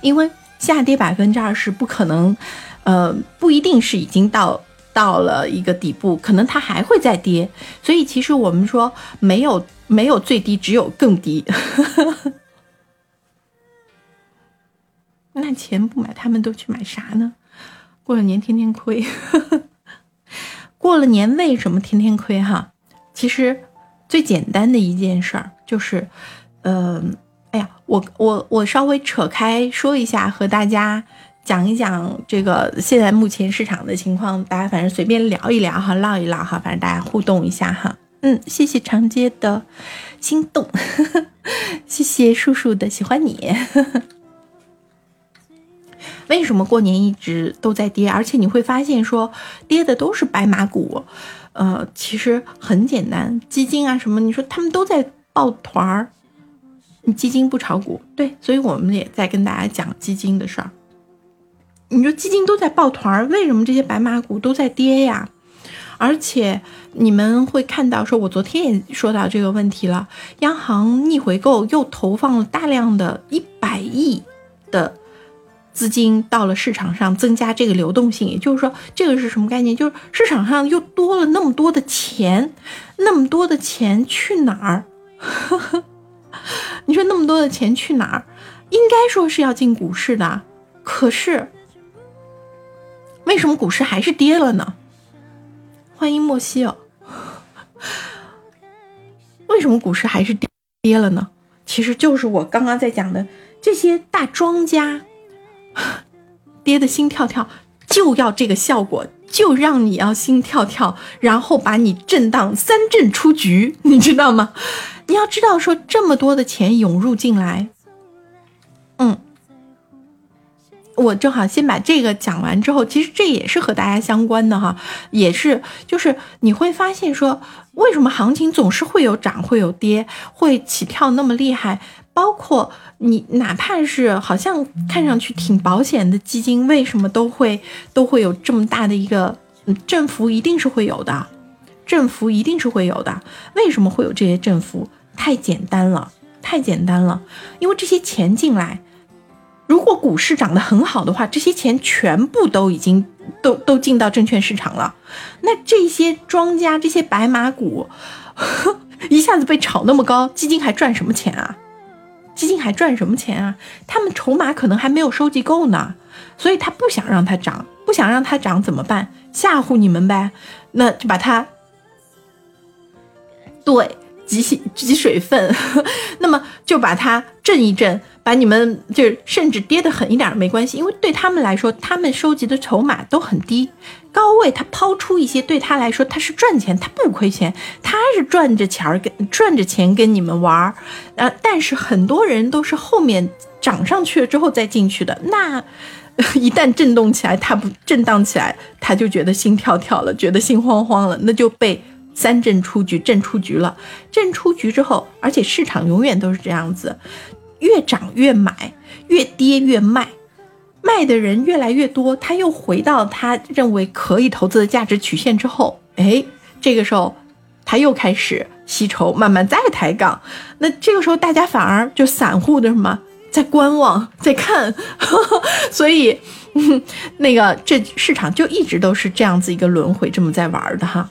因为下跌百分之二十不可能，呃，不一定是已经到到了一个底部，可能它还会再跌。所以其实我们说没有没有最低，只有更低。那钱不买，他们都去买啥呢？过了年天天亏，过了年为什么天天亏？哈，其实最简单的一件事儿就是，嗯，哎呀，我我我稍微扯开说一下，和大家讲一讲这个现在目前市场的情况，大家反正随便聊一聊哈，唠一唠哈，反正大家互动一下哈。嗯，谢谢长街的心动，谢谢叔叔的喜欢你。为什么过年一直都在跌？而且你会发现，说跌的都是白马股，呃，其实很简单，基金啊什么，你说他们都在抱团儿，你基金不炒股，对，所以我们也在跟大家讲基金的事儿。你说基金都在抱团儿，为什么这些白马股都在跌呀？而且你们会看到，说我昨天也说到这个问题了，央行逆回购又投放了大量的一百亿的。资金到了市场上，增加这个流动性，也就是说，这个是什么概念？就是市场上又多了那么多的钱，那么多的钱去哪儿？那么多的钱去哪儿？应该说是要进股市的，可是为什么股市还是跌了呢？欢迎莫西哦，为什么股市还是跌跌了呢？其实就是我刚刚在讲的这些大庄家。跌的心跳跳，就要这个效果，就让你要心跳跳，然后把你震荡三震出局，你知道吗？你要知道，说这么多的钱涌入进来，嗯，我正好先把这个讲完之后，其实这也是和大家相关的哈，也是就是你会发现说，为什么行情总是会有涨会有跌，会起跳那么厉害？包括你，哪怕是好像看上去挺保险的基金，为什么都会都会有这么大的一个振幅？一定是会有的，振幅一定是会有的。为什么会有这些振幅？太简单了，太简单了。因为这些钱进来，如果股市涨得很好的话，这些钱全部都已经都都进到证券市场了。那这些庄家，这些白马股，一下子被炒那么高，基金还赚什么钱啊？基金还赚什么钱啊？他们筹码可能还没有收集够呢，所以他不想让它涨，不想让它涨怎么办？吓唬你们呗，那就把它，对，挤挤水分，那么就把它震一震。把你们就是甚至跌得狠一点没关系，因为对他们来说，他们收集的筹码都很低，高位他抛出一些，对他来说他是赚钱，他不亏钱，他是赚着钱儿跟赚着钱跟你们玩儿，呃，但是很多人都是后面涨上去了之后再进去的，那 一旦震动起来，他不震荡起来，他就觉得心跳跳了，觉得心慌慌了，那就被三震出局，震出局了，震出局之后，而且市场永远都是这样子。越涨越买，越跌越卖，卖的人越来越多，他又回到他认为可以投资的价值曲线之后，哎，这个时候他又开始吸筹，慢慢再抬杠。那这个时候大家反而就散户的什么在观望，在看，所以 那个这市场就一直都是这样子一个轮回，这么在玩的哈。